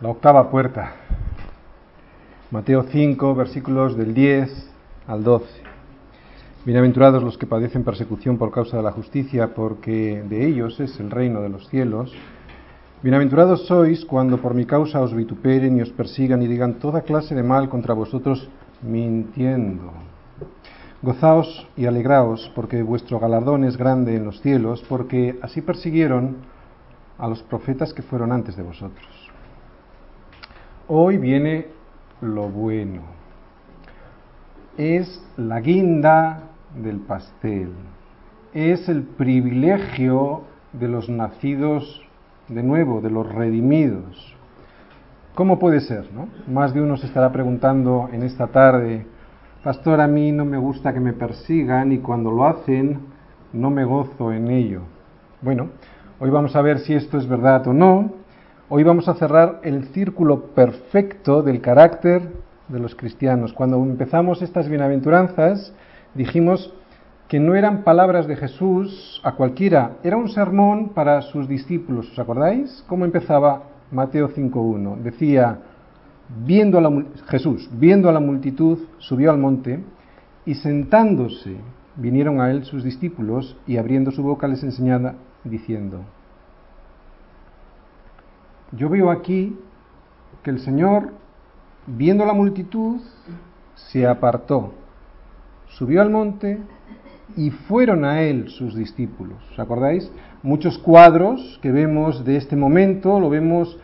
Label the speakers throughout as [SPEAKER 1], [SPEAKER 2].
[SPEAKER 1] la octava puerta. Mateo 5, versículos del 10 al 12. Bienaventurados los que padecen persecución por causa de la justicia, porque de ellos es el reino de los cielos. Bienaventurados sois cuando por mi causa os vituperen y os persigan y digan toda clase de mal contra vosotros mintiendo. Gozaos y alegraos, porque vuestro galardón es grande en los cielos, porque así persiguieron a los profetas que fueron antes de vosotros. Hoy viene lo bueno. Es la guinda del pastel. Es el privilegio de los nacidos de nuevo, de los redimidos. ¿Cómo puede ser? No? Más de uno se estará preguntando en esta tarde, Pastor, a mí no me gusta que me persigan y cuando lo hacen no me gozo en ello. Bueno, Hoy vamos a ver si esto es verdad o no. Hoy vamos a cerrar el círculo perfecto del carácter de los cristianos. Cuando empezamos estas bienaventuranzas, dijimos que no eran palabras de Jesús a cualquiera, era un sermón para sus discípulos. ¿Os acordáis? ¿Cómo empezaba Mateo 5.1? Decía, viendo a Jesús, viendo a la multitud, subió al monte y sentándose vinieron a él sus discípulos y abriendo su boca les enseñaba diciendo, yo veo aquí que el Señor, viendo la multitud, se apartó, subió al monte y fueron a él sus discípulos. ¿Os acordáis? Muchos cuadros que vemos de este momento, lo vemos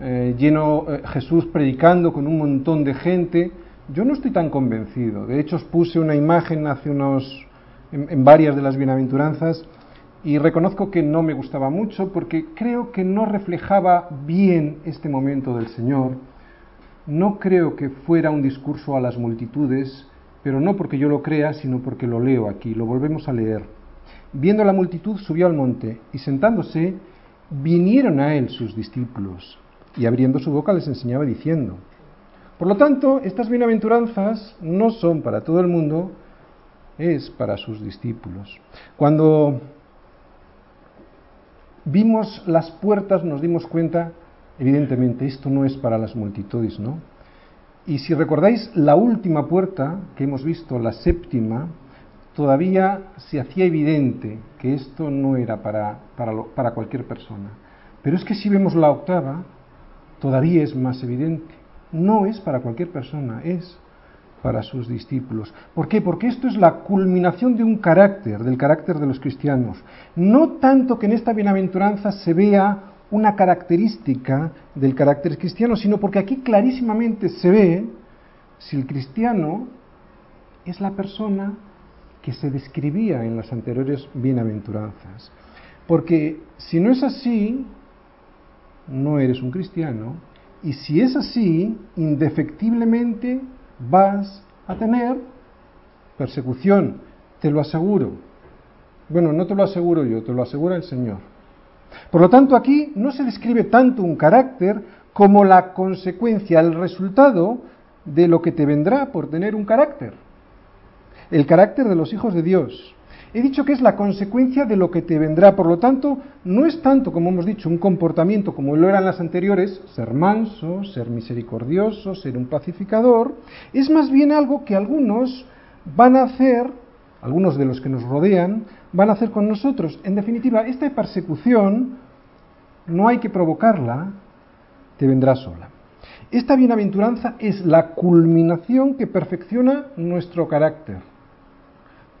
[SPEAKER 1] eh, lleno eh, Jesús predicando con un montón de gente. Yo no estoy tan convencido. De hecho, os puse una imagen hace unos, en varias de las bienaventuranzas y reconozco que no me gustaba mucho porque creo que no reflejaba bien este momento del Señor. No creo que fuera un discurso a las multitudes, pero no porque yo lo crea, sino porque lo leo aquí, lo volvemos a leer. Viendo la multitud subió al monte y sentándose vinieron a él sus discípulos y abriendo su boca les enseñaba diciendo. Por lo tanto, estas bienaventuranzas no son para todo el mundo, es para sus discípulos. Cuando vimos las puertas, nos dimos cuenta, evidentemente, esto no es para las multitudes, ¿no? Y si recordáis la última puerta que hemos visto, la séptima, todavía se hacía evidente que esto no era para, para, para cualquier persona. Pero es que si vemos la octava, todavía es más evidente. No es para cualquier persona, es para sus discípulos. ¿Por qué? Porque esto es la culminación de un carácter, del carácter de los cristianos. No tanto que en esta bienaventuranza se vea una característica del carácter cristiano, sino porque aquí clarísimamente se ve si el cristiano es la persona que se describía en las anteriores bienaventuranzas. Porque si no es así, no eres un cristiano, y si es así, indefectiblemente vas a tener persecución, te lo aseguro. Bueno, no te lo aseguro yo, te lo asegura el Señor. Por lo tanto, aquí no se describe tanto un carácter como la consecuencia, el resultado de lo que te vendrá por tener un carácter. El carácter de los hijos de Dios. He dicho que es la consecuencia de lo que te vendrá, por lo tanto, no es tanto, como hemos dicho, un comportamiento como lo eran las anteriores, ser manso, ser misericordioso, ser un pacificador, es más bien algo que algunos van a hacer, algunos de los que nos rodean, van a hacer con nosotros. En definitiva, esta persecución no hay que provocarla, te vendrá sola. Esta bienaventuranza es la culminación que perfecciona nuestro carácter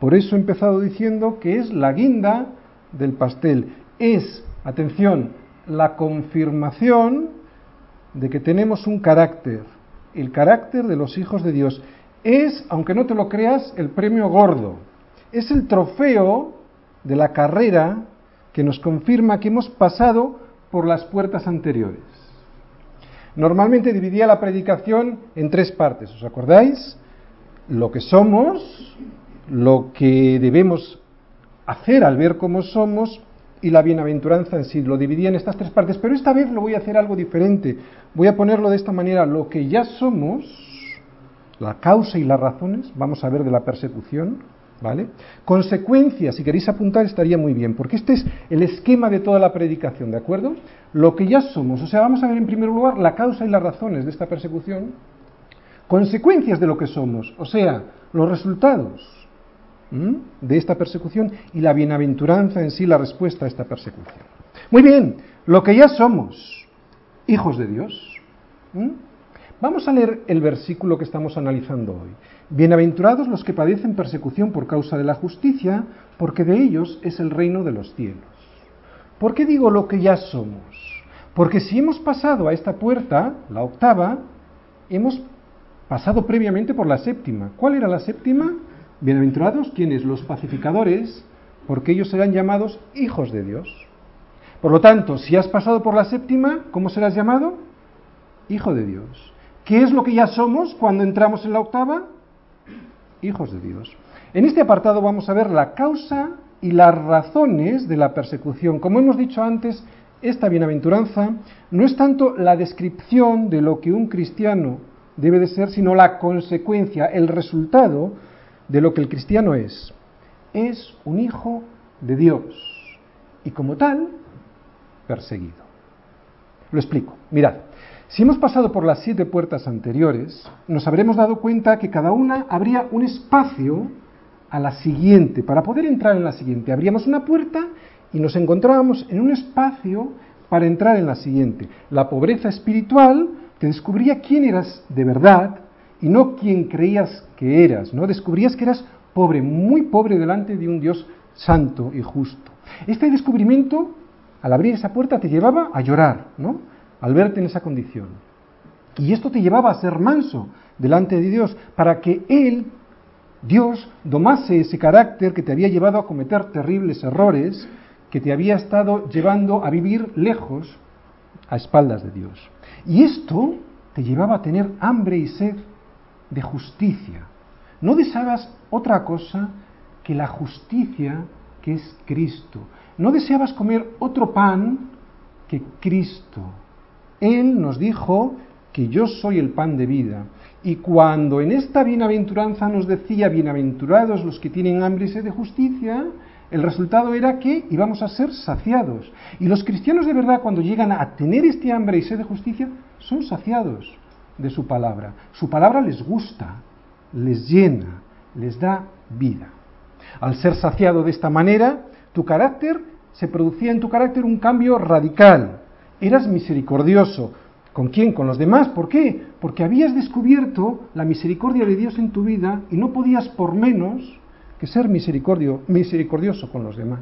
[SPEAKER 1] por eso he empezado diciendo que es la guinda del pastel. Es, atención, la confirmación de que tenemos un carácter, el carácter de los hijos de Dios. Es, aunque no te lo creas, el premio gordo. Es el trofeo de la carrera que nos confirma que hemos pasado por las puertas anteriores. Normalmente dividía la predicación en tres partes, ¿os acordáis? Lo que somos, lo que debemos hacer al ver cómo somos y la bienaventuranza en sí. Lo dividí en estas tres partes, pero esta vez lo voy a hacer algo diferente. Voy a ponerlo de esta manera, lo que ya somos, la causa y las razones, vamos a ver de la persecución, ¿Vale? Consecuencias, si queréis apuntar, estaría muy bien, porque este es el esquema de toda la predicación, ¿de acuerdo? Lo que ya somos, o sea, vamos a ver en primer lugar la causa y las razones de esta persecución, consecuencias de lo que somos, o sea, los resultados de esta persecución y la bienaventuranza en sí, la respuesta a esta persecución. Muy bien, lo que ya somos, hijos de Dios. Vamos a leer el versículo que estamos analizando hoy. Bienaventurados los que padecen persecución por causa de la justicia, porque de ellos es el reino de los cielos. ¿Por qué digo lo que ya somos? Porque si hemos pasado a esta puerta, la octava, hemos pasado previamente por la séptima. ¿Cuál era la séptima? Bienaventurados quienes los pacificadores, porque ellos serán llamados hijos de Dios. Por lo tanto, si has pasado por la séptima, ¿cómo serás llamado? Hijo de Dios. ¿Qué es lo que ya somos cuando entramos en la octava? Hijos de Dios. En este apartado vamos a ver la causa y las razones de la persecución. Como hemos dicho antes, esta bienaventuranza no es tanto la descripción de lo que un cristiano debe de ser, sino la consecuencia, el resultado de lo que el cristiano es. Es un hijo de Dios y como tal, perseguido. Lo explico. Mirad, si hemos pasado por las siete puertas anteriores, nos habremos dado cuenta que cada una habría un espacio a la siguiente. Para poder entrar en la siguiente, abríamos una puerta y nos encontrábamos en un espacio para entrar en la siguiente. La pobreza espiritual te descubría quién eras de verdad y no quién creías que eras, ¿no? Descubrías que eras pobre, muy pobre delante de un Dios santo y justo. Este descubrimiento, al abrir esa puerta, te llevaba a llorar, ¿no? al verte en esa condición. Y esto te llevaba a ser manso delante de Dios, para que Él, Dios, domase ese carácter que te había llevado a cometer terribles errores, que te había estado llevando a vivir lejos, a espaldas de Dios. Y esto te llevaba a tener hambre y sed de justicia. No deseabas otra cosa que la justicia que es Cristo. No deseabas comer otro pan que Cristo. Él nos dijo que yo soy el pan de vida. Y cuando en esta bienaventuranza nos decía, bienaventurados los que tienen hambre y sed de justicia, el resultado era que íbamos a ser saciados. Y los cristianos de verdad, cuando llegan a tener este hambre y sed de justicia, son saciados de su palabra. Su palabra les gusta, les llena, les da vida. Al ser saciado de esta manera, tu carácter, se producía en tu carácter un cambio radical eras misericordioso. ¿Con quién? Con los demás. ¿Por qué? Porque habías descubierto la misericordia de Dios en tu vida y no podías por menos que ser misericordio, misericordioso con los demás.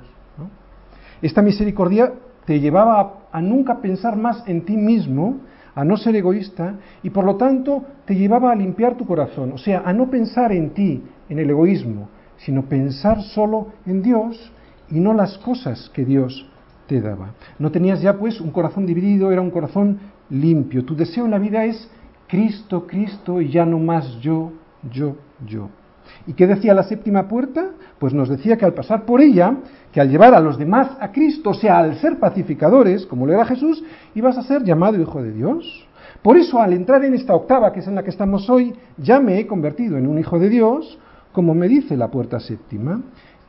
[SPEAKER 1] Esta misericordia te llevaba a, a nunca pensar más en ti mismo, a no ser egoísta y por lo tanto te llevaba a limpiar tu corazón, o sea, a no pensar en ti, en el egoísmo, sino pensar solo en Dios y no las cosas que Dios daba. No tenías ya pues un corazón dividido, era un corazón limpio. Tu deseo en la vida es Cristo, Cristo y ya no más yo, yo, yo. ¿Y qué decía la séptima puerta? Pues nos decía que al pasar por ella, que al llevar a los demás a Cristo, o sea, al ser pacificadores, como lo era Jesús, ibas a ser llamado hijo de Dios. Por eso, al entrar en esta octava, que es en la que estamos hoy, ya me he convertido en un hijo de Dios, como me dice la puerta séptima.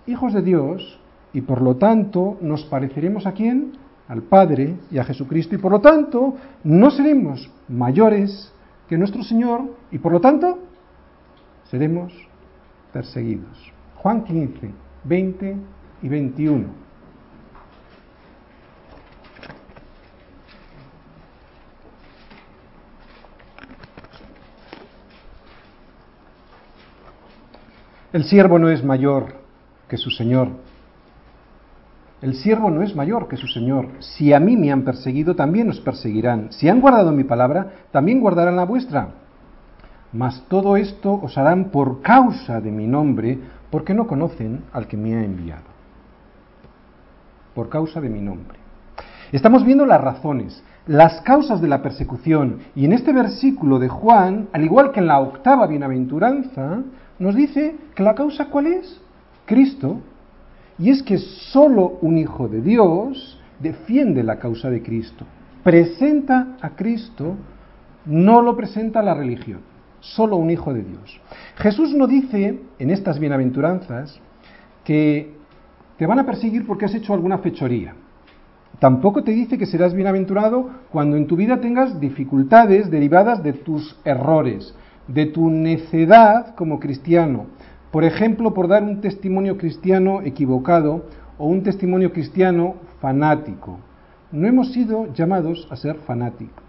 [SPEAKER 1] Hijos de Dios y por lo tanto nos pareceremos a quién? Al Padre y a Jesucristo y por lo tanto no seremos mayores que nuestro Señor y por lo tanto seremos perseguidos. Juan 15, 20 y 21. El siervo no es mayor que su Señor el siervo no es mayor que su Señor. Si a mí me han perseguido, también os perseguirán. Si han guardado mi palabra, también guardarán la vuestra. Mas todo esto os harán por causa de mi nombre, porque no conocen al que me ha enviado. Por causa de mi nombre. Estamos viendo las razones, las causas de la persecución. Y en este versículo de Juan, al igual que en la octava bienaventuranza, nos dice que la causa cuál es? Cristo y es que solo un hijo de Dios defiende la causa de Cristo. Presenta a Cristo, no lo presenta la religión. Solo un hijo de Dios. Jesús no dice en estas bienaventuranzas que te van a perseguir porque has hecho alguna fechoría. Tampoco te dice que serás bienaventurado cuando en tu vida tengas dificultades derivadas de tus errores, de tu necedad como cristiano. Por ejemplo, por dar un testimonio cristiano equivocado o un testimonio cristiano fanático. No hemos sido llamados a ser fanáticos.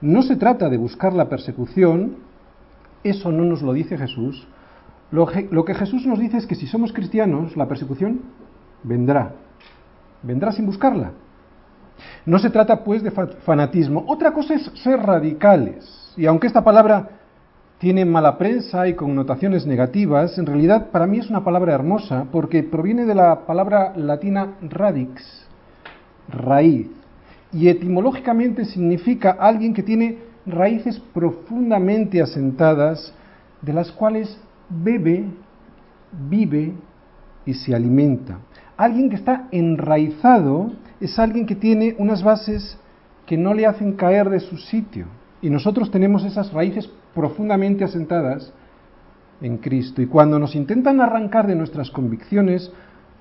[SPEAKER 1] No se trata de buscar la persecución, eso no nos lo dice Jesús. Lo, que Jesús nos dice es que si somos cristianos, la persecución vendrá. Vendrá sin buscarla. No se trata pues de fanatismo. Otra cosa es ser radicales. Y aunque esta palabra tiene mala prensa y connotaciones negativas, en realidad para mí es una palabra hermosa porque proviene de la palabra latina radix, raíz, y etimológicamente significa alguien que tiene raíces profundamente asentadas, de las cuales bebe, vive y se alimenta. Alguien que está enraizado es alguien que tiene unas bases que no le hacen caer de su sitio. Y nosotros tenemos esas raíces profundamente asentadas en Cristo. Y cuando nos intentan arrancar de nuestras convicciones,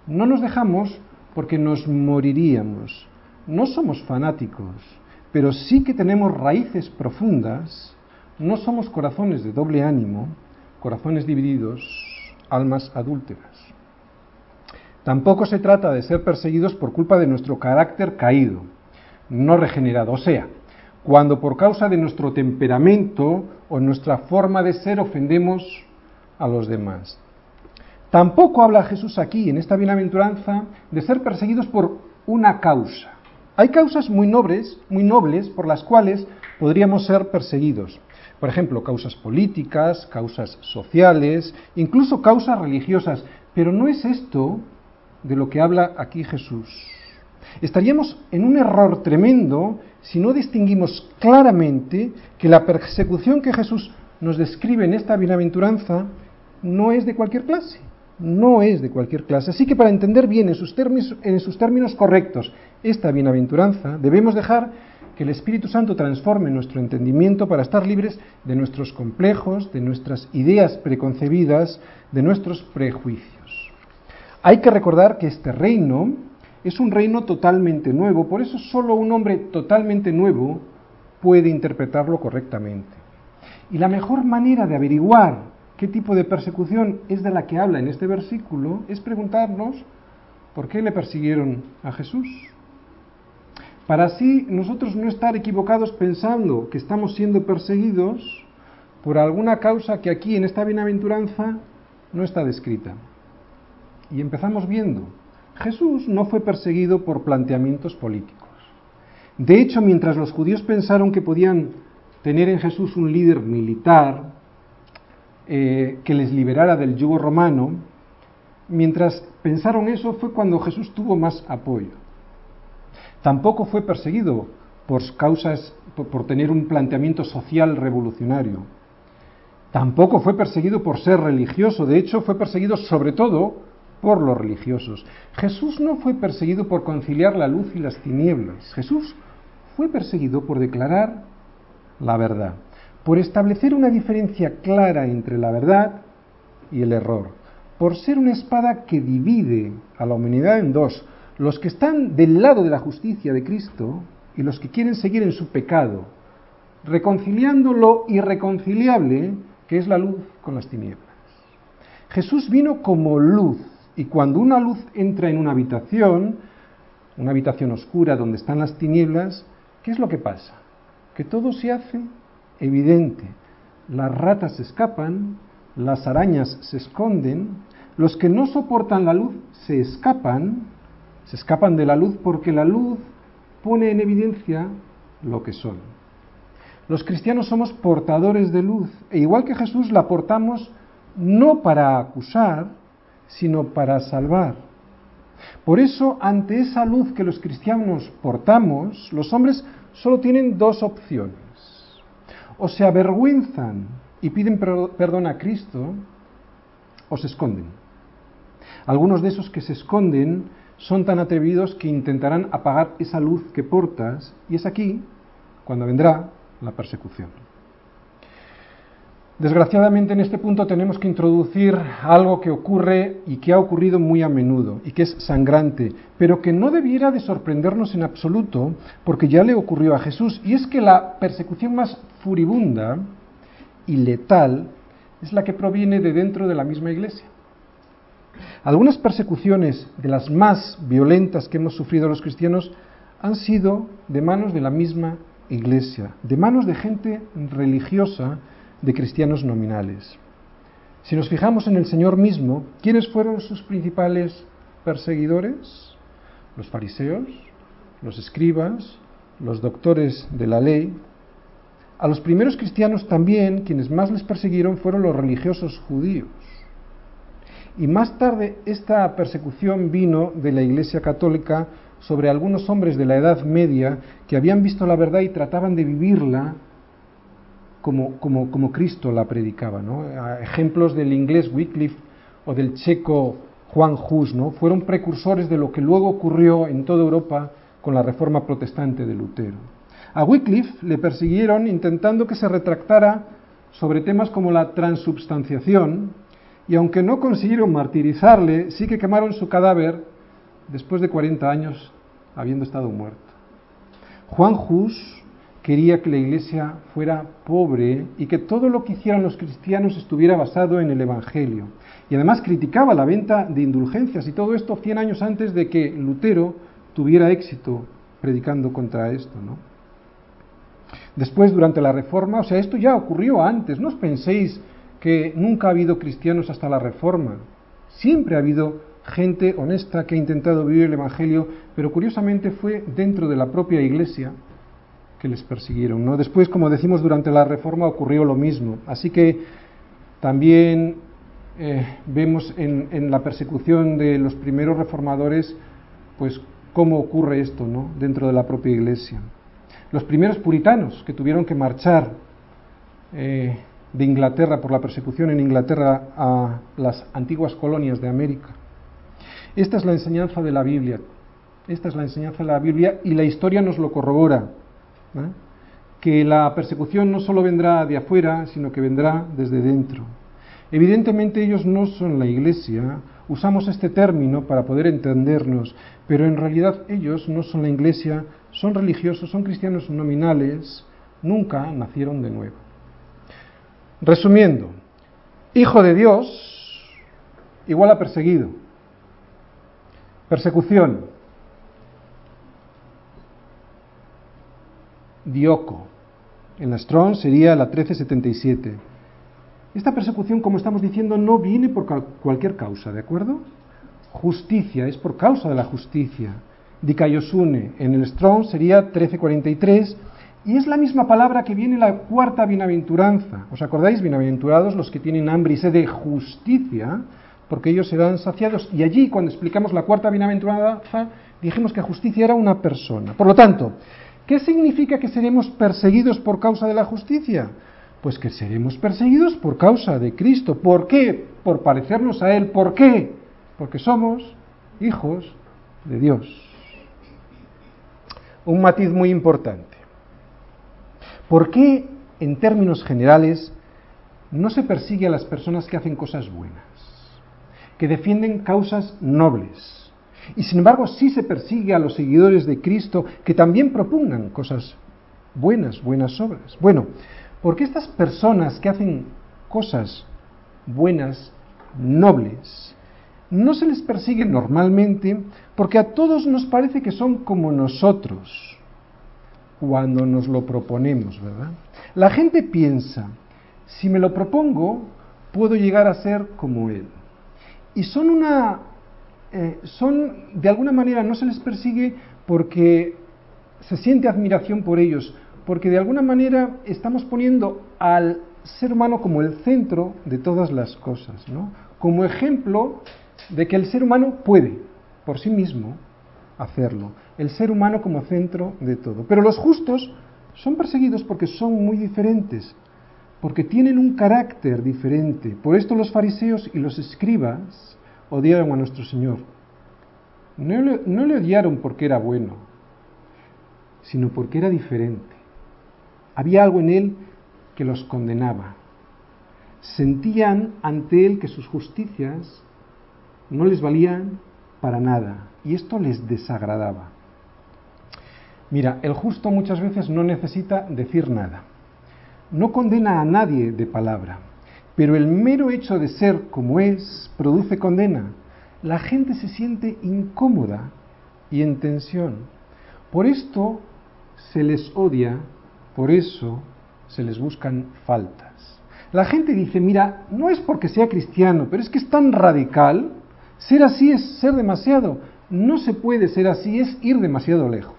[SPEAKER 1] no nos dejamos porque nos moriríamos. No somos fanáticos, pero sí que tenemos raíces profundas. No somos corazones de doble ánimo, corazones divididos, almas adúlteras. Tampoco se trata de ser perseguidos por culpa de nuestro carácter caído, no regenerado. O sea, cuando por causa de nuestro temperamento o nuestra forma de ser ofendemos a los demás. Tampoco habla Jesús aquí, en esta bienaventuranza, de ser perseguidos por una causa. Hay causas muy nobles, muy nobles por las cuales podríamos ser perseguidos. Por ejemplo, causas políticas, causas sociales, incluso causas religiosas. Pero no es esto de lo que habla aquí Jesús. Estaríamos en un error tremendo si no distinguimos claramente que la persecución que Jesús nos describe en esta bienaventuranza no es de cualquier clase, no es de cualquier clase. Así que para entender bien en sus términos, en sus términos correctos esta bienaventuranza, debemos dejar que el Espíritu Santo transforme nuestro entendimiento para estar libres de nuestros complejos, de nuestras ideas preconcebidas, de nuestros prejuicios. Hay que recordar que este reino es un reino totalmente nuevo, por eso solo un hombre totalmente nuevo puede interpretarlo correctamente. Y la mejor manera de averiguar qué tipo de persecución es de la que habla en este versículo es preguntarnos por qué le persiguieron a Jesús. Para así nosotros no estar equivocados pensando que estamos siendo perseguidos por alguna causa que aquí en esta bienaventuranza no está descrita. Y empezamos viendo Jesús no fue perseguido por planteamientos políticos. De hecho, mientras los judíos pensaron que podían tener en Jesús un líder militar eh, que les liberara del yugo romano, mientras pensaron eso fue cuando Jesús tuvo más apoyo. Tampoco fue perseguido por causas, por tener un planteamiento social revolucionario. Tampoco fue perseguido por ser religioso, de hecho fue perseguido sobre todo por los religiosos. Jesús no fue perseguido por conciliar la luz y las tinieblas. Jesús fue perseguido por declarar la verdad, por establecer una diferencia clara entre la verdad y el error, por ser una espada que divide a la humanidad en dos, los que están del lado de la justicia de Cristo y los que quieren seguir en su pecado, reconciliando lo irreconciliable que es la luz con las tinieblas. Jesús vino como luz y cuando una luz entra en una habitación, una habitación oscura donde están las tinieblas, ¿qué es lo que pasa? Que todo se hace evidente. Las ratas se escapan, las arañas se esconden, los que no soportan la luz se escapan, se escapan de la luz porque la luz pone en evidencia lo que son. Los cristianos somos portadores de luz e igual que Jesús la portamos no para acusar, sino para salvar. Por eso, ante esa luz que los cristianos portamos, los hombres solo tienen dos opciones. O se avergüenzan y piden perdón a Cristo, o se esconden. Algunos de esos que se esconden son tan atrevidos que intentarán apagar esa luz que portas, y es aquí cuando vendrá la persecución. Desgraciadamente en este punto tenemos que introducir algo que ocurre y que ha ocurrido muy a menudo y que es sangrante, pero que no debiera de sorprendernos en absoluto porque ya le ocurrió a Jesús y es que la persecución más furibunda y letal es la que proviene de dentro de la misma iglesia. Algunas persecuciones de las más violentas que hemos sufrido los cristianos han sido de manos de la misma iglesia, de manos de gente religiosa de cristianos nominales. Si nos fijamos en el Señor mismo, ¿quiénes fueron sus principales perseguidores? Los fariseos, los escribas, los doctores de la ley. A los primeros cristianos también, quienes más les persiguieron fueron los religiosos judíos. Y más tarde esta persecución vino de la Iglesia Católica sobre algunos hombres de la Edad Media que habían visto la verdad y trataban de vivirla como, como, como Cristo la predicaba. ¿no? Ejemplos del inglés Wycliffe o del checo Juan Hus ¿no? fueron precursores de lo que luego ocurrió en toda Europa con la reforma protestante de Lutero. A Wycliffe le persiguieron intentando que se retractara sobre temas como la transubstanciación, y aunque no consiguieron martirizarle, sí que quemaron su cadáver después de 40 años habiendo estado muerto. Juan Hus quería que la iglesia fuera pobre y que todo lo que hicieran los cristianos estuviera basado en el Evangelio. Y además criticaba la venta de indulgencias y todo esto 100 años antes de que Lutero tuviera éxito predicando contra esto. ¿no? Después, durante la Reforma, o sea, esto ya ocurrió antes, no os penséis que nunca ha habido cristianos hasta la Reforma. Siempre ha habido gente honesta que ha intentado vivir el Evangelio, pero curiosamente fue dentro de la propia Iglesia que les persiguieron. ¿no? Después, como decimos, durante la Reforma ocurrió lo mismo. Así que también eh, vemos en, la persecución de los primeros reformadores, pues cómo ocurre esto ¿no? dentro de la propia Iglesia. Los primeros puritanos que tuvieron que marchar eh, de Inglaterra por la persecución en Inglaterra a las antiguas colonias de América. Esta es la enseñanza de la Biblia. Esta es la enseñanza de la Biblia y la historia nos lo corrobora. ¿eh? que la persecución no solo vendrá de afuera, sino que vendrá desde dentro. Evidentemente ellos no son la iglesia, usamos este término para poder entendernos, pero en realidad ellos no son la iglesia, son religiosos, son cristianos nominales, nunca nacieron de nuevo. Resumiendo, hijo de Dios igual a perseguido. Persecución, Dioco. En la Strong sería la 1377. Esta persecución, como estamos diciendo, no viene por cualquier causa, ¿de acuerdo? Justicia, es por causa de la justicia. Dikaiosune, en el Strong sería 1343, y es la misma palabra que viene en la cuarta bienaventuranza. ¿Os acordáis? Bienaventurados los que tienen hambre y sed de justicia, porque ellos serán saciados. Y allí, cuando explicamos la cuarta bienaventuranza, dijimos que justicia era una persona. Por lo tanto, ¿Qué significa que seremos perseguidos por causa de la justicia? Pues que seremos perseguidos por causa de Cristo. ¿Por qué? Por parecernos a Él. ¿Por qué? Porque somos hijos de Dios. Un matiz muy importante. ¿Por qué, en términos generales, no se persigue a las personas que hacen cosas buenas, que defienden causas nobles, y sin embargo sí se persigue a los seguidores de Cristo que también propongan cosas buenas, buenas obras. Bueno, porque estas personas que hacen cosas buenas, nobles, no se les persigue normalmente porque a todos nos parece que son como nosotros cuando nos lo proponemos, ¿verdad? La gente piensa, si me lo propongo, puedo llegar a ser como él. Y son una eh, son, de alguna manera, no se les persigue porque se siente admiración por ellos, porque de alguna manera estamos poniendo al ser humano como el centro de todas las cosas, ¿no? como ejemplo de que el ser humano puede, por sí mismo, hacerlo. El ser humano como centro de todo. Pero los justos son perseguidos porque son muy diferentes, porque tienen un carácter diferente. Por esto los fariseos y los escribas odiaron a nuestro Señor. No le, no le odiaron porque era bueno, sino porque era diferente. Había algo en él que los condenaba. sentían ante él que sus justicias no les valían para nada y esto les desagradaba. Mira, el justo muchas veces no necesita decir nada. No condena a nadie de palabra, pero el mero hecho de ser como es produce condena. La gente se siente incómoda y en tensión. Por esto se les odia, por eso se les buscan faltas. La gente dice, mira, no es porque sea cristiano, pero es que es tan radical, ser así es ser demasiado. No se puede ser así, es ir demasiado lejos.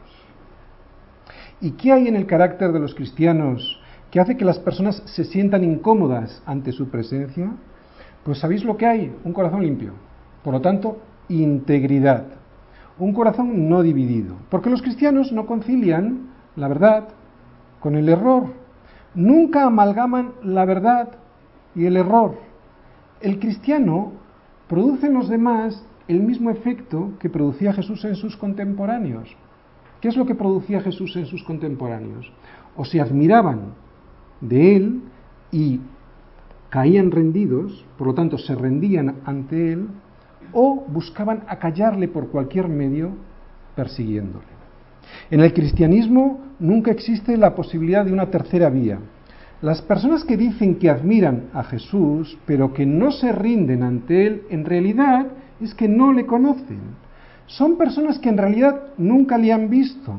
[SPEAKER 1] ¿Y qué hay en el carácter de los cristianos que hace que las personas se sientan incómodas ante su presencia? Pues sabéis lo que hay, un corazón limpio. Por lo tanto, integridad. Un corazón no dividido. Porque los cristianos no concilian la verdad con el error. Nunca amalgaman la verdad y el error. El cristiano produce en los demás el mismo efecto que producía Jesús en sus contemporáneos. ¿Qué es lo que producía Jesús en sus contemporáneos? O se admiraban de él y caían rendidos, por lo tanto se rendían ante él, o buscaban acallarle por cualquier medio persiguiéndole. En el cristianismo nunca existe la posibilidad de una tercera vía. Las personas que dicen que admiran a Jesús, pero que no se rinden ante Él, en realidad es que no le conocen. Son personas que en realidad nunca le han visto,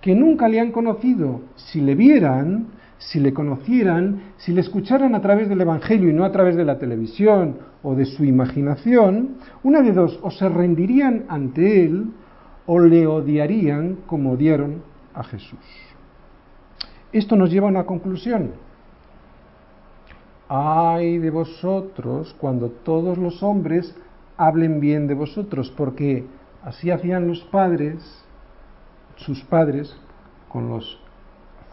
[SPEAKER 1] que nunca le han conocido. Si le vieran, si le conocieran, si le escucharan a través del Evangelio y no a través de la televisión o de su imaginación, una de dos, o se rendirían ante Él o le odiarían como odiaron a Jesús. Esto nos lleva a una conclusión. Ay de vosotros cuando todos los hombres hablen bien de vosotros, porque así hacían los padres, sus padres, con los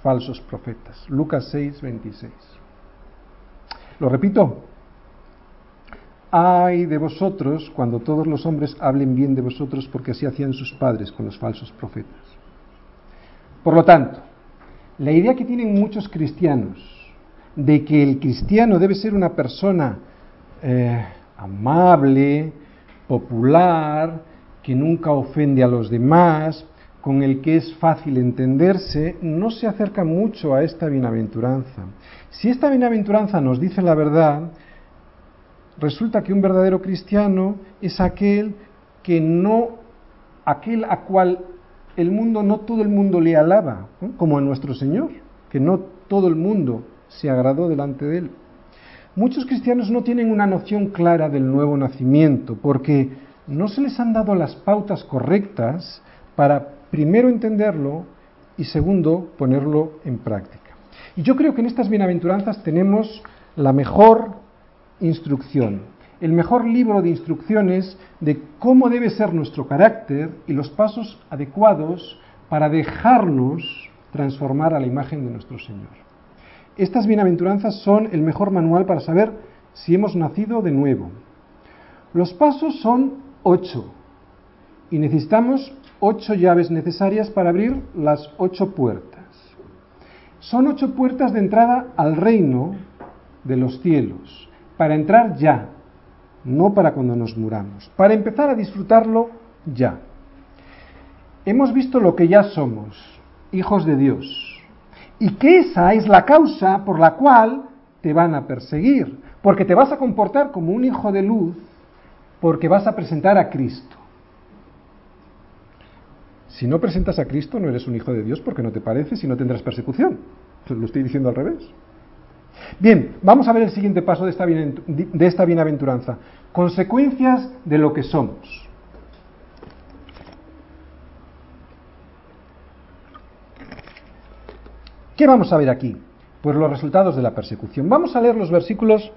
[SPEAKER 1] falsos profetas. Lucas 6, 26. Lo repito. Ay de vosotros cuando todos los hombres hablen bien de vosotros, porque así hacían sus padres con los falsos profetas. Por lo tanto, la idea que tienen muchos cristianos de que el cristiano debe ser una persona eh, amable, popular, que nunca ofende a los demás, con el que es fácil entenderse, no se acerca mucho a esta bienaventuranza. Si esta bienaventuranza nos dice la verdad, resulta que un verdadero cristiano es aquel que no, aquel a cual el mundo, no todo el mundo le alaba, como a nuestro Señor, que no todo el mundo se agradó delante de él. Muchos cristianos no tienen una noción clara del nuevo nacimiento porque no se les han dado las pautas correctas para primero entenderlo y segundo ponerlo en práctica. Y yo creo que en estas bienaventuranzas tenemos la mejor instrucción, el mejor libro de instrucciones de cómo debe ser nuestro carácter y los pasos adecuados para dejarnos transformar a la imagen de nuestro Señor. Estas bienaventuranzas son el mejor manual para saber si hemos nacido de nuevo. Los pasos son ocho y necesitamos ocho llaves necesarias para abrir las ocho puertas. Son ocho puertas de entrada al reino de los cielos, para entrar ya, no para cuando nos muramos, para empezar a disfrutarlo ya. Hemos visto lo que ya somos, hijos de Dios, y que esa es la causa por la cual te van a perseguir, porque te vas a comportar como un hijo de luz, porque vas a presentar a Cristo. Si no presentas a Cristo, no eres un hijo de Dios porque no te parece y no tendrás persecución. Lo estoy diciendo al revés. Bien, vamos a ver el siguiente paso de esta, de esta bienaventuranza. Consecuencias de lo que somos. ¿Qué vamos a ver aquí? Pues los resultados de la persecución. Vamos a leer los versículos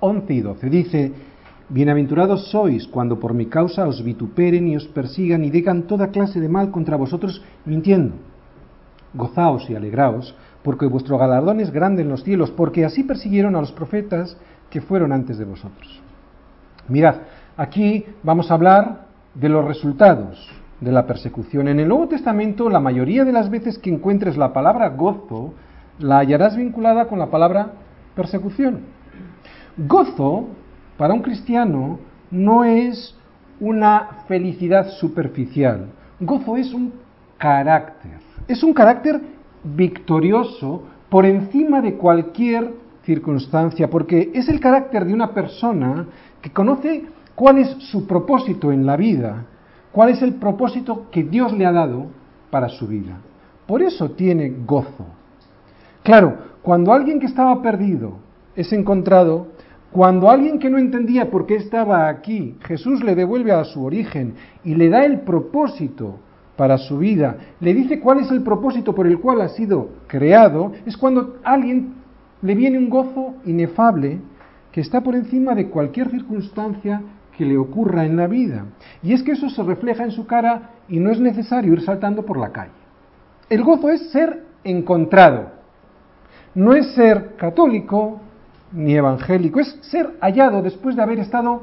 [SPEAKER 1] 11 y 12. Dice, Bienaventurados sois cuando por mi causa os vituperen y os persigan y digan toda clase de mal contra vosotros mintiendo. Gozaos y alegraos, porque vuestro galardón es grande en los cielos, porque así persiguieron a los profetas que fueron antes de vosotros. Mirad, aquí vamos a hablar de los resultados de la persecución. En el Nuevo Testamento, la mayoría de las veces que encuentres la palabra gozo, la hallarás vinculada con la palabra persecución. Gozo, para un cristiano, no es una felicidad superficial. Gozo es un carácter. Es un carácter victorioso por encima de cualquier circunstancia, porque es el carácter de una persona que conoce cuál es su propósito en la vida, cuál es el propósito que Dios le ha dado para su vida. Por eso tiene gozo. Claro, cuando alguien que estaba perdido es encontrado, cuando alguien que no entendía por qué estaba aquí, Jesús le devuelve a su origen y le da el propósito para su vida, le dice cuál es el propósito por el cual ha sido creado, es cuando alguien le viene un gozo inefable que está por encima de cualquier circunstancia le ocurra en la vida. Y es que eso se refleja en su cara y no es necesario ir saltando por la calle. El gozo es ser encontrado. No es ser católico ni evangélico, es ser hallado después de haber estado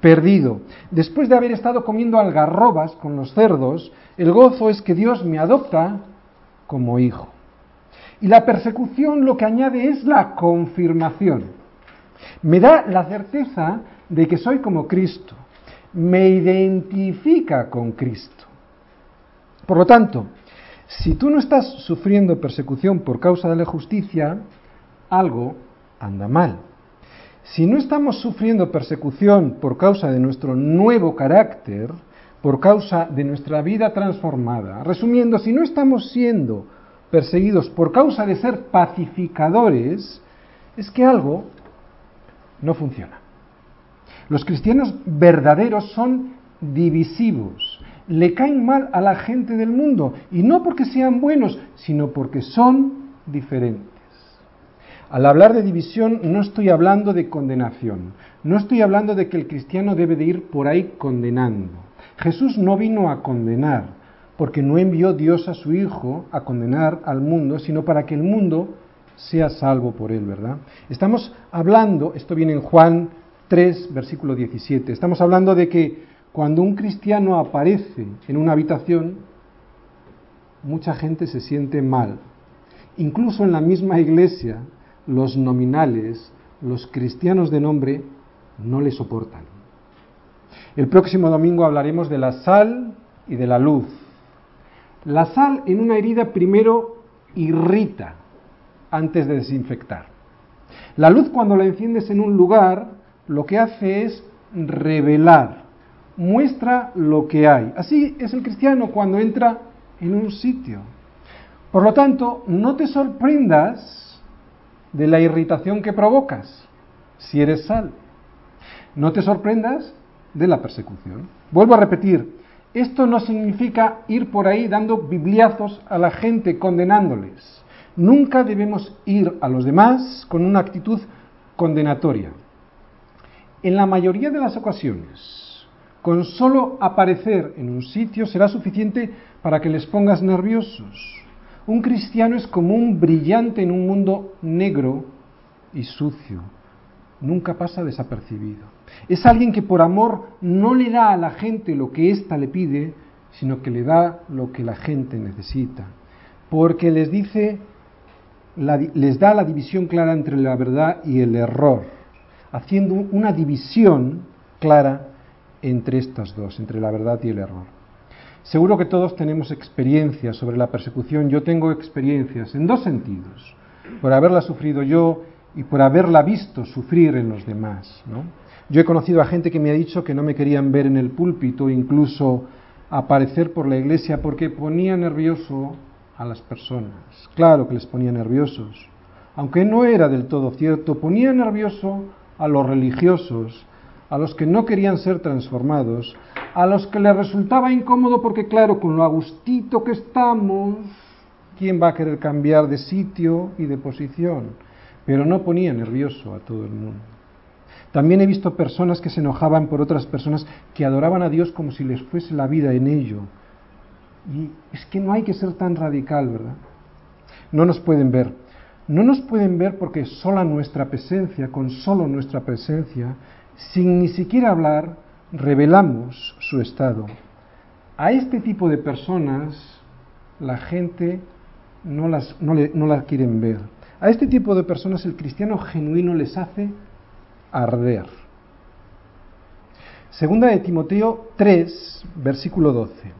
[SPEAKER 1] perdido. Después de haber estado comiendo algarrobas con los cerdos, el gozo es que Dios me adopta como hijo. Y la persecución lo que añade es la confirmación. Me da la certeza de que soy como Cristo. Me identifica con Cristo. Por lo tanto, si tú no estás sufriendo persecución por causa de la justicia, algo anda mal. Si no estamos sufriendo persecución por causa de nuestro nuevo carácter, por causa de nuestra vida transformada, resumiendo, si no estamos siendo perseguidos por causa de ser pacificadores, es que algo no funciona. Los cristianos verdaderos son divisivos, le caen mal a la gente del mundo, y no porque sean buenos, sino porque son diferentes. Al hablar de división no estoy hablando de condenación, no estoy hablando de que el cristiano debe de ir por ahí condenando. Jesús no vino a condenar, porque no envió Dios a su Hijo a condenar al mundo, sino para que el mundo sea salvo por él, ¿verdad? Estamos hablando, esto viene en Juan 3, versículo 17, estamos hablando de que cuando un cristiano aparece en una habitación, mucha gente se siente mal. Incluso en la misma iglesia, los nominales, los cristianos de nombre, no le soportan. El próximo domingo hablaremos de la sal y de la luz. La sal en una herida primero irrita antes de desinfectar. La luz cuando la enciendes en un lugar lo que hace es revelar, muestra lo que hay. Así es el cristiano cuando entra en un sitio. Por lo tanto, no te sorprendas de la irritación que provocas si eres sal. No te sorprendas de la persecución. Vuelvo a repetir, esto no significa ir por ahí dando bibliazos a la gente, condenándoles. Nunca debemos ir a los demás con una actitud condenatoria. En la mayoría de las ocasiones, con solo aparecer en un sitio será suficiente para que les pongas nerviosos. Un cristiano es como un brillante en un mundo negro y sucio. Nunca pasa desapercibido. Es alguien que por amor no le da a la gente lo que ésta le pide, sino que le da lo que la gente necesita. Porque les dice les da la división clara entre la verdad y el error, haciendo una división clara entre estas dos, entre la verdad y el error. Seguro que todos tenemos experiencias sobre la persecución. Yo tengo experiencias en dos sentidos, por haberla sufrido yo y por haberla visto sufrir en los demás. Yo he conocido a gente que me ha dicho que no me querían ver en el púlpito, incluso aparecer por la iglesia porque ponía nervioso a las personas. Claro que les ponía nerviosos. Aunque no era del todo cierto, ponía nervioso a los religiosos, a los que no querían ser transformados, a los que les resultaba incómodo porque claro, con lo agustito que estamos, ¿quién va a querer cambiar de sitio y de posición? Pero no ponía nervioso a todo el mundo. También he visto personas que se enojaban por otras personas que adoraban a Dios como si les fuese la vida en ello, y es que no hay que ser tan radical, ¿verdad? No nos pueden ver. No nos pueden ver porque sola nuestra presencia, con solo nuestra presencia, sin ni siquiera hablar, revelamos su estado. A este tipo de personas la gente no las, no, quieren ver. A este tipo de personas el cristiano genuino les hace arder. Segunda de Timoteo 3, versículo 12.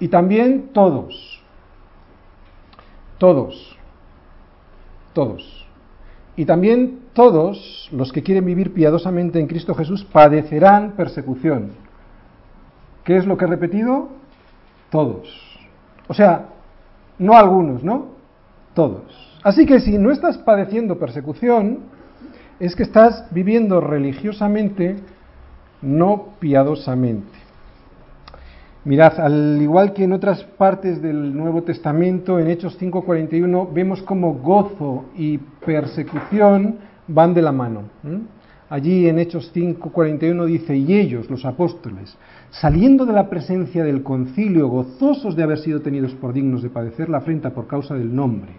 [SPEAKER 1] Y también todos, todos, todos. Y también todos los que quieren vivir piadosamente en Cristo Jesús padecerán persecución. ¿Qué es lo que he repetido? Todos. O sea, no algunos, ¿no? Todos. Así que si no estás padeciendo persecución, es que estás viviendo religiosamente, no piadosamente. Mirad, al igual que en otras partes del Nuevo Testamento, en Hechos 5:41, vemos como gozo y persecución van de la mano. Allí en Hechos 5:41 dice, y ellos, los apóstoles, saliendo de la presencia del concilio, gozosos de haber sido tenidos por dignos de padecer la afrenta por causa del nombre.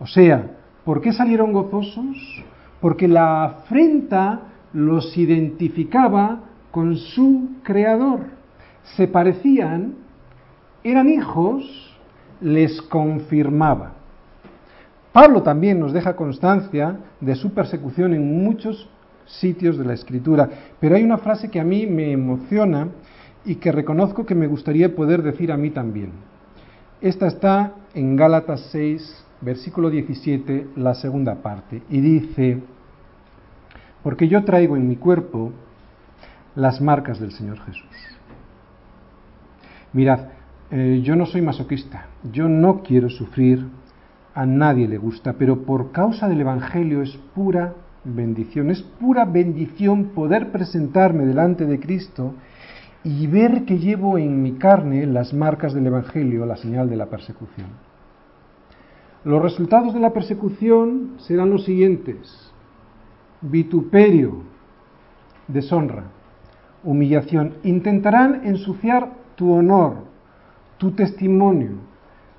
[SPEAKER 1] O sea, ¿por qué salieron gozosos? Porque la afrenta los identificaba con su creador se parecían, eran hijos, les confirmaba. Pablo también nos deja constancia de su persecución en muchos sitios de la escritura, pero hay una frase que a mí me emociona y que reconozco que me gustaría poder decir a mí también. Esta está en Gálatas 6, versículo 17, la segunda parte, y dice, porque yo traigo en mi cuerpo las marcas del Señor Jesús. Mirad, eh, yo no soy masoquista, yo no quiero sufrir, a nadie le gusta, pero por causa del Evangelio es pura bendición, es pura bendición poder presentarme delante de Cristo y ver que llevo en mi carne las marcas del Evangelio, la señal de la persecución. Los resultados de la persecución serán los siguientes. Vituperio, deshonra, humillación. Intentarán ensuciar tu honor, tu testimonio.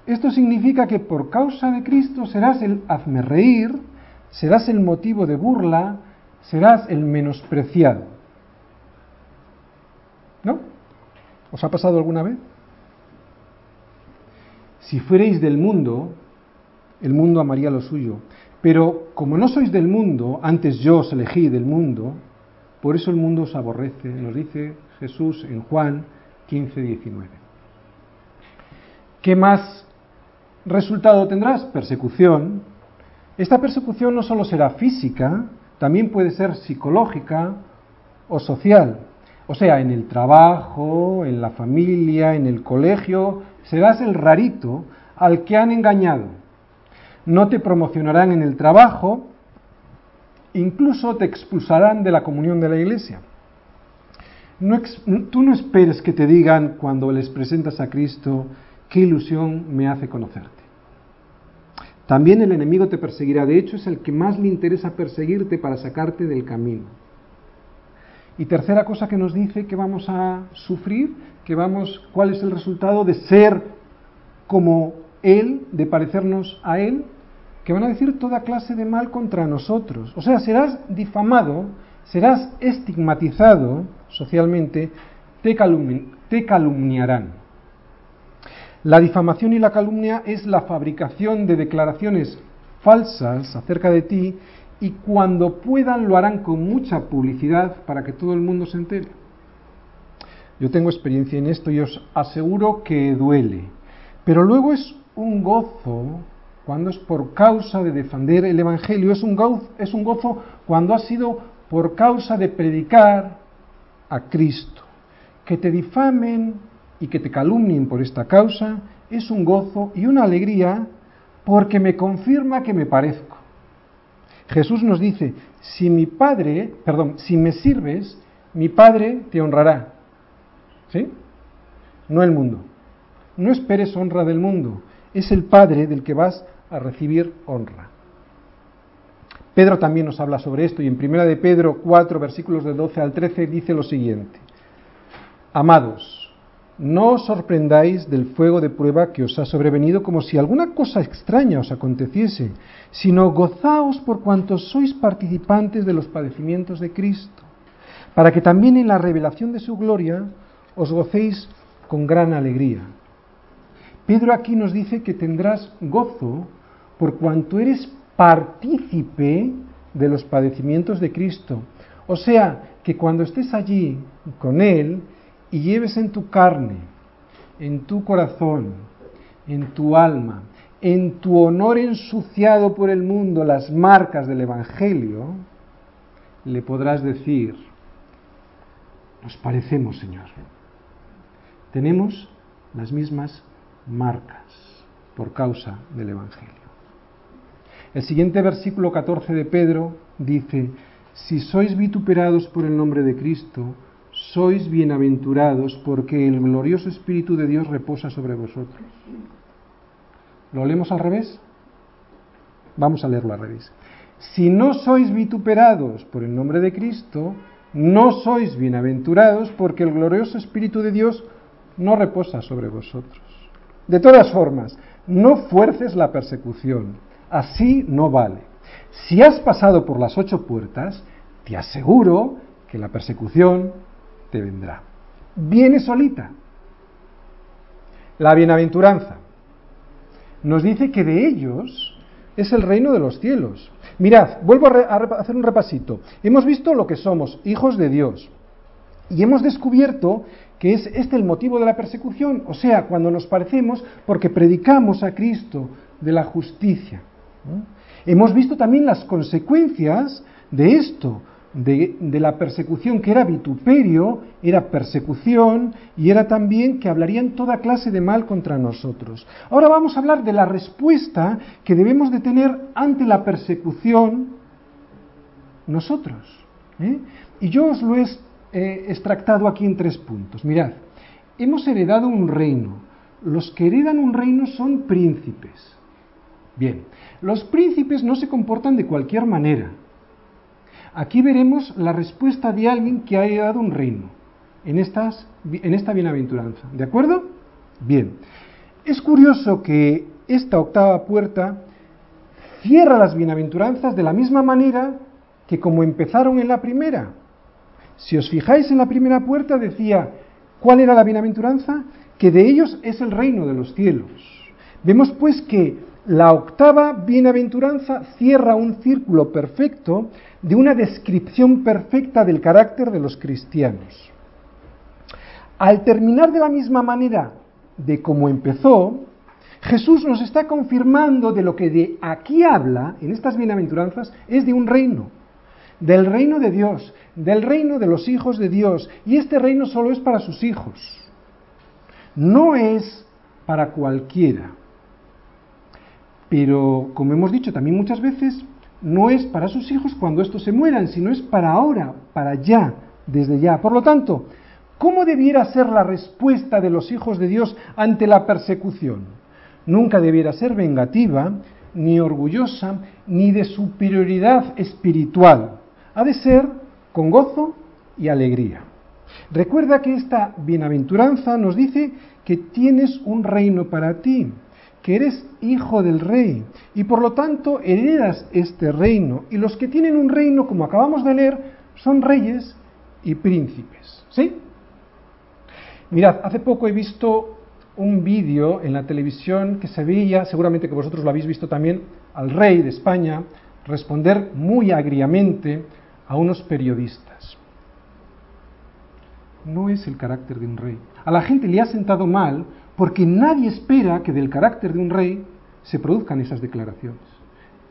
[SPEAKER 1] Esto significa que por causa de Cristo serás el hazme reír, serás el motivo de burla, serás el menospreciado. ¿No? ¿Os ha pasado alguna vez? Si fuerais del mundo, el mundo amaría lo suyo. Pero como no sois del mundo, antes yo os elegí del mundo, por eso el mundo os aborrece, nos dice Jesús en Juan 15-19. ¿Qué más resultado tendrás? Persecución. Esta persecución no solo será física, también puede ser psicológica o social. O sea, en el trabajo, en la familia, en el colegio, serás el rarito al que han engañado. No te promocionarán en el trabajo, incluso te expulsarán de la comunión de la iglesia tú no esperes que te digan cuando les presentas a Cristo, qué ilusión me hace conocerte. También el enemigo te perseguirá, de hecho es el que más le interesa perseguirte para sacarte del camino. Y tercera cosa que nos dice que vamos a sufrir, que vamos, cuál es el resultado de ser como Él, de parecernos a Él, que van a decir toda clase de mal contra nosotros. O sea, serás difamado, serás estigmatizado socialmente, te, calumniarán. La difamación y la calumnia es la fabricación de declaraciones falsas acerca de ti y cuando puedan lo harán con mucha publicidad para que todo el mundo se entere. Yo tengo experiencia en esto y os aseguro que duele, pero luego es un gozo cuando es por causa de defender el Evangelio, es un es un gozo cuando ha sido por causa de predicar a Cristo. Que te difamen y que te calumnien por esta causa es un gozo y una alegría porque me confirma que me parezco. Jesús nos dice, si mi Padre, perdón, si me sirves, mi Padre te honrará. ¿Sí? No el mundo. No esperes honra del mundo. Es el Padre del que vas a recibir honra. Pedro también nos habla sobre esto y en primera de Pedro 4 versículos de 12 al 13 dice lo siguiente: Amados, no os sorprendáis del fuego de prueba que os ha sobrevenido como si alguna cosa extraña os aconteciese, sino gozaos por cuantos sois participantes de los padecimientos de Cristo, para que también en la revelación de su gloria os gocéis con gran alegría. Pedro aquí nos dice que tendrás gozo por cuanto eres partícipe de los padecimientos de Cristo. O sea, que cuando estés allí con Él y lleves en tu carne, en tu corazón, en tu alma, en tu honor ensuciado por el mundo las marcas del Evangelio, le podrás decir, nos parecemos, Señor. Tenemos las mismas marcas por causa del Evangelio. El siguiente versículo 14 de Pedro dice, si sois vituperados por el nombre de Cristo, sois bienaventurados porque el glorioso Espíritu de Dios reposa sobre vosotros. ¿Lo leemos al revés? Vamos a leerlo al revés. Si no sois vituperados por el nombre de Cristo, no sois bienaventurados porque el glorioso Espíritu de Dios no reposa sobre vosotros. De todas formas, no fuerces la persecución. Así no vale. Si has pasado por las ocho puertas, te aseguro que la persecución te vendrá. Viene solita. La bienaventuranza nos dice que de ellos es el reino de los cielos. Mirad, vuelvo a, hacer un repasito. Hemos visto lo que somos, hijos de Dios. Y hemos descubierto que es este el motivo de la persecución, o sea, cuando nos parecemos porque predicamos a Cristo de la justicia. Hemos visto también las consecuencias de esto, de, la persecución, que era vituperio, era persecución y era también que hablarían toda clase de mal contra nosotros. Ahora vamos a hablar de la respuesta que debemos de tener ante la persecución nosotros. ¿eh? Y yo os lo he extractado aquí en tres puntos. Mirad, hemos heredado un reino. Los que heredan un reino son príncipes. Bien, los príncipes no se comportan de cualquier manera. Aquí veremos la respuesta de alguien que ha heredado un reino en, estas, en esta bienaventuranza. ¿De acuerdo? Bien. Es curioso que esta octava puerta cierra las bienaventuranzas de la misma manera que como empezaron en la primera. Si os fijáis en la primera puerta decía, ¿cuál era la bienaventuranza? Que de ellos es el reino de los cielos. Vemos pues que la octava bienaventuranza cierra un círculo perfecto de una descripción perfecta del carácter de los cristianos. Al terminar de la misma manera de como empezó, Jesús nos está confirmando de lo que de aquí habla en estas bienaventuranzas es de un reino, del reino de Dios, del reino de los hijos de Dios, y este reino solo es para sus hijos, no es para cualquiera. Pero, como hemos dicho también muchas veces, no es para sus hijos cuando estos se mueran, sino es para ahora, para ya, desde ya. Por lo tanto, ¿cómo debiera ser la respuesta de los hijos de Dios ante la persecución? Nunca debiera ser vengativa, ni orgullosa, ni de superioridad espiritual. Ha de ser con gozo y alegría. Recuerda que esta bienaventuranza nos dice que tienes un reino para ti que eres hijo del rey y por lo tanto heredas este reino. Y los que tienen un reino, como acabamos de leer, son reyes y príncipes. ¿Sí? Mirad, hace poco he visto un vídeo en la televisión que se veía, seguramente que vosotros lo habéis visto también, al rey de España responder muy agriamente a unos periodistas. No es el carácter de un rey. A la gente le ha sentado mal porque nadie espera que del carácter de un rey se produzcan esas declaraciones.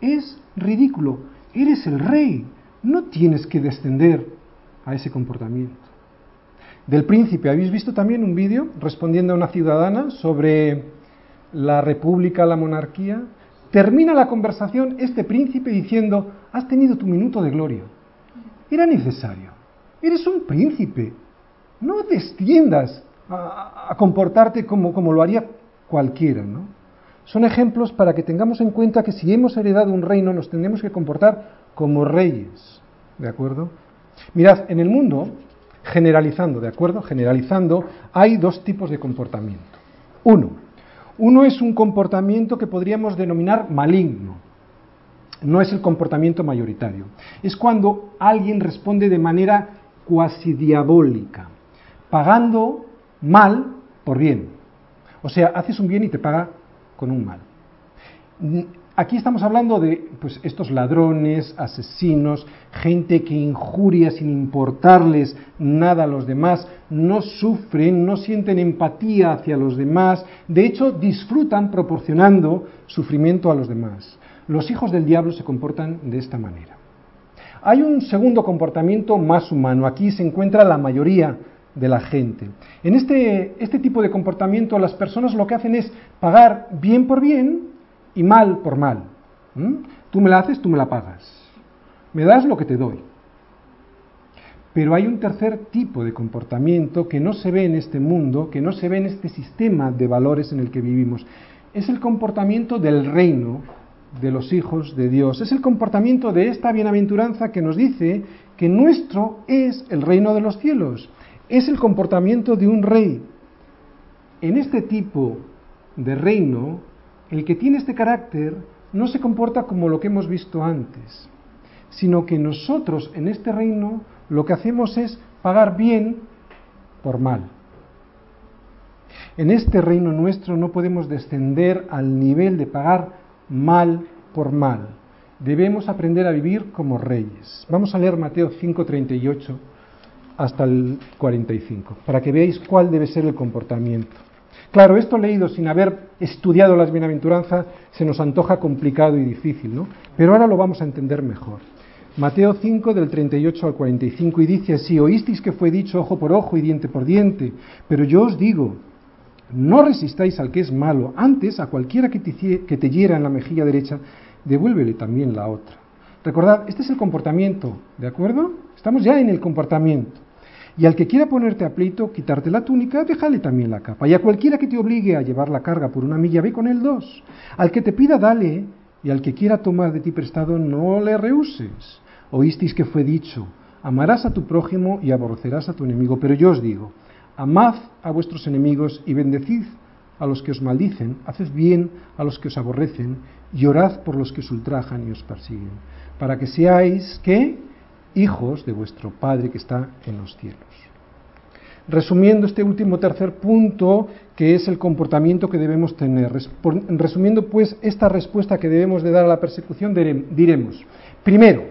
[SPEAKER 1] Es ridículo, eres el rey, no tienes que descender a ese comportamiento. Del príncipe, ¿habéis visto también un vídeo respondiendo a una ciudadana sobre la república, la monarquía? Termina la conversación este príncipe diciendo, has tenido tu minuto de gloria. Era necesario. Eres un príncipe. No desciendas a, comportarte como, como lo haría cualquiera, ¿no? Son ejemplos para que tengamos en cuenta que si hemos heredado un reino nos tenemos que comportar como reyes, ¿de acuerdo? Mirad, en el mundo, generalizando, ¿de acuerdo? Generalizando, hay dos tipos de comportamiento. Uno, uno es un comportamiento que podríamos denominar maligno. No es el comportamiento mayoritario. Es cuando alguien responde de manera cuasi diabólica, pagando mal por bien. O sea, haces un bien y te paga con un mal. Aquí estamos hablando de pues, estos ladrones, asesinos, gente que injuria sin importarles nada a los demás, no sufren, no sienten empatía hacia los demás, de hecho disfrutan proporcionando sufrimiento a los demás. Los hijos del diablo se comportan de esta manera. Hay un segundo comportamiento más humano, aquí se encuentra la mayoría de la gente. En este, este tipo de comportamiento las personas lo que hacen es pagar bien por bien y mal por mal. Tú me la haces, tú me la pagas. Me das lo que te doy. Pero hay un tercer tipo de comportamiento que no se ve en este mundo, que no se ve en este sistema de valores en el que vivimos. Es el comportamiento del reino de los hijos de Dios. Es el comportamiento de esta bienaventuranza que nos dice que nuestro es el reino de los cielos. Es el comportamiento de un rey. En este tipo de reino el que tiene este carácter no se comporta como lo que hemos visto antes, sino que nosotros en este reino lo que hacemos es pagar bien por mal. En este reino nuestro no podemos descender al nivel de pagar mal por mal. Debemos aprender a vivir como reyes. Vamos a leer Mateo 5:38 hasta el 45, para que veáis cuál debe ser el comportamiento. Claro, esto leído sin haber estudiado las bienaventuranzas se nos antoja complicado y difícil, ¿no? Pero ahora lo vamos a entender mejor. Mateo 5 del 38 al 45 y dice así, oísteis que fue dicho ojo por ojo y diente por diente, pero yo os digo, no resistáis al que es malo, antes a cualquiera que te, que te hiera en la mejilla derecha, devuélvele también la otra. Recordad, este es el comportamiento, ¿de acuerdo? Estamos ya en el comportamiento. Y al que quiera ponerte a pleito, quitarte la túnica, déjale también la capa. Y a cualquiera que te obligue a llevar la carga por una milla, ve con él dos. Al que te pida, dale. Y al que quiera tomar de ti prestado, no le rehuses. Oísteis que fue dicho, amarás a tu prójimo y aborrecerás a tu enemigo. Pero yo os digo, amad a vuestros enemigos y bendecid a los que os maldicen, haced bien a los que os aborrecen y orad por los que os ultrajan y os persiguen, para que seáis, ¿qué? Hijos de vuestro Padre que está en los cielos. Resumiendo este último tercer punto, que es el comportamiento que debemos tener, resumiendo pues esta respuesta que debemos de dar a la persecución, diremos, primero,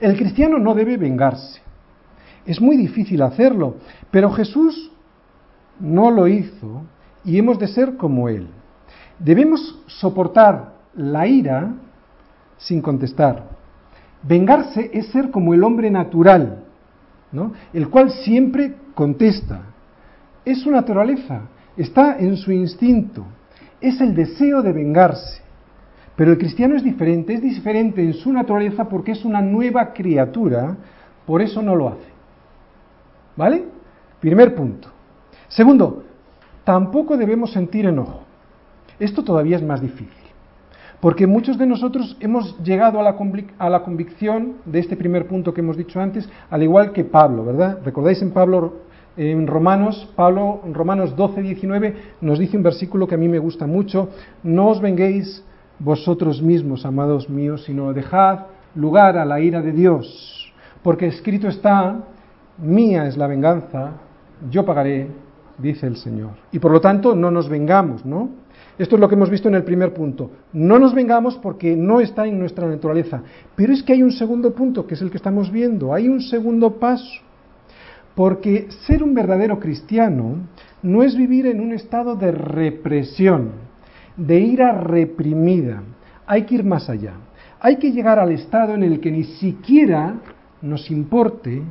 [SPEAKER 1] el cristiano no debe vengarse. Es muy difícil hacerlo, pero Jesús no lo hizo y hemos de ser como Él. Debemos soportar la ira sin contestar, Vengarse es ser como el hombre natural, ¿no? el cual siempre contesta. Es su naturaleza, está en su instinto, es el deseo de vengarse. Pero el cristiano es diferente, es diferente en su naturaleza porque es una nueva criatura, por eso no lo hace. ¿Vale? Primer punto. Segundo, tampoco debemos sentir enojo. Esto todavía es más difícil. Porque muchos de nosotros hemos llegado a la, a la, convicción de este primer punto que hemos dicho antes, al igual que Pablo, ¿verdad? ¿Recordáis en Pablo, en Romanos, Pablo, en Romanos 12, 19, nos dice un versículo que a mí me gusta mucho, no os venguéis vosotros mismos, amados míos, sino dejad lugar a la ira de Dios, porque escrito está, mía es la venganza, yo pagaré, dice el Señor. Y por lo tanto no nos vengamos, ¿no? Esto es lo que hemos visto en el primer punto. No nos vengamos porque no está en nuestra naturaleza. Pero es que hay un segundo punto, que es el que estamos viendo. Hay un segundo paso. Porque ser un verdadero cristiano no es vivir en un estado de represión, de ira reprimida. Hay que ir más allá. Hay que llegar al estado en el que ni siquiera nos importe,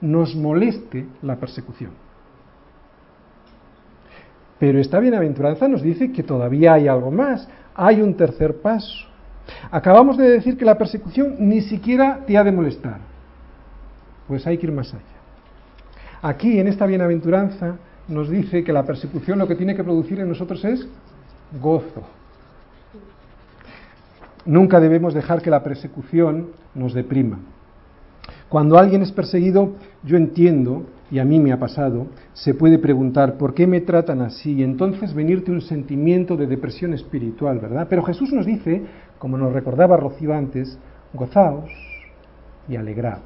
[SPEAKER 1] nos moleste la persecución. Pero esta bienaventuranza nos dice que todavía hay algo más, hay un tercer paso. Acabamos de decir que la persecución ni siquiera te ha de molestar. Pues hay que ir más allá. Aquí, en esta bienaventuranza, nos dice que la persecución lo que tiene que producir en nosotros es gozo. Nunca debemos dejar que la persecución nos deprima. Cuando alguien es perseguido, yo entiendo y a mí me ha pasado, se puede preguntar, ¿por qué me tratan así? Y entonces venirte un sentimiento de depresión espiritual, ¿verdad? Pero Jesús nos dice, como nos recordaba Rocío antes, gozaos y alegraos.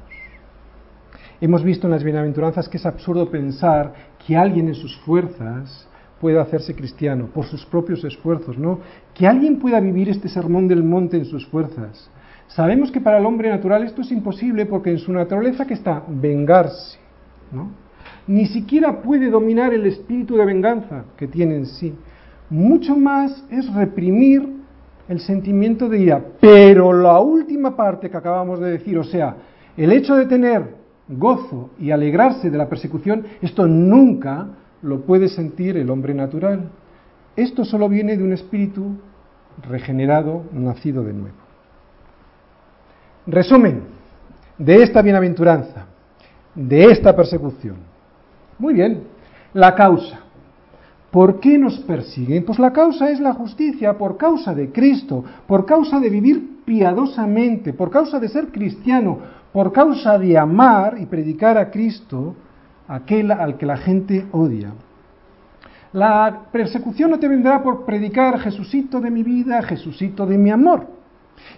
[SPEAKER 1] Hemos visto en las bienaventuranzas que es absurdo pensar que alguien en sus fuerzas pueda hacerse cristiano por sus propios esfuerzos, ¿no? Que alguien pueda vivir este sermón del monte en sus fuerzas. Sabemos que para el hombre natural esto es imposible porque en su naturaleza que está vengarse, Ni siquiera puede dominar el espíritu de venganza que tiene en sí. Mucho más es reprimir el sentimiento de ira. Pero la última parte que acabamos de decir, o sea, el hecho de tener gozo y alegrarse de la persecución, esto nunca lo puede sentir el hombre natural. Esto solo viene de un espíritu regenerado, nacido de nuevo. Resumen de esta bienaventuranza, de esta persecución. Muy bien, la causa. ¿Por qué nos persiguen? Pues la causa es la justicia, por causa de Cristo, por causa de vivir piadosamente, por causa de ser cristiano, por causa de amar y predicar a Cristo, aquel al que la gente odia. La persecución no te vendrá por predicar Jesucito de mi vida, Jesucito de mi amor,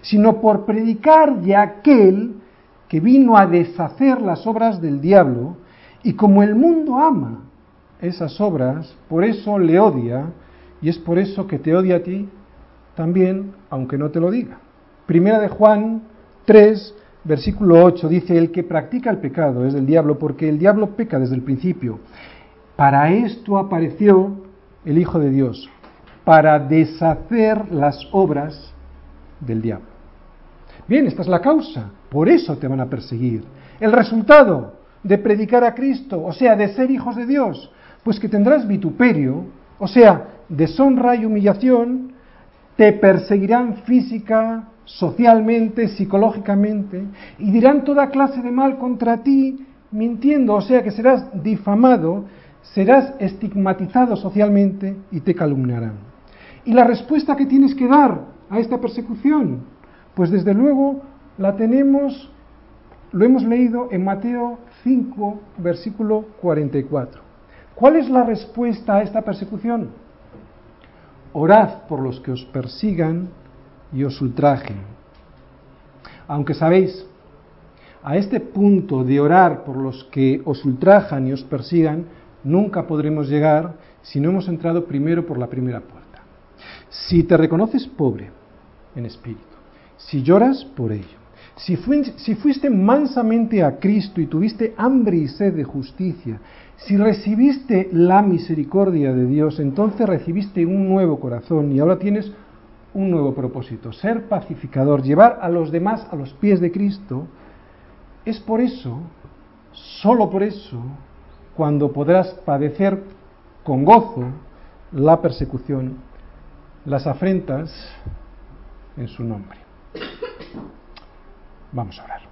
[SPEAKER 1] sino por predicar de aquel que vino a deshacer las obras del diablo, y como el mundo ama esas obras, por eso le odia, y es por eso que te odia a ti también, aunque no te lo diga. Primera de Juan 3, versículo 8 dice, el que practica el pecado es del diablo, porque el diablo peca desde el principio. Para esto apareció el Hijo de Dios, para deshacer las obras del diablo. Bien, esta es la causa, por eso te van a perseguir. El resultado de predicar a Cristo, o sea, de ser hijos de Dios, pues que tendrás vituperio, o sea, deshonra y humillación, te perseguirán física, socialmente, psicológicamente, y dirán toda clase de mal contra ti, mintiendo, o sea que serás difamado, serás estigmatizado socialmente y te calumniarán. ¿Y la respuesta que tienes que dar a esta persecución? Pues desde luego la tenemos, lo hemos leído en Mateo 5, versículo 44. ¿Cuál es la respuesta a esta persecución? Orad por los que os persigan y os ultrajen. Aunque sabéis, a este punto de orar por los que os ultrajan y os persigan, nunca podremos llegar si no hemos entrado primero por la primera puerta. Si te reconoces pobre en espíritu, si lloras por ello, si fuiste mansamente a Cristo y tuviste hambre y sed de justicia, si recibiste la misericordia de Dios, entonces recibiste un nuevo corazón y ahora tienes un nuevo propósito, ser pacificador, llevar a los demás a los pies de Cristo, es por eso, solo por eso, cuando podrás padecer con gozo la persecución, las afrentas en su nombre. Vamos a orar.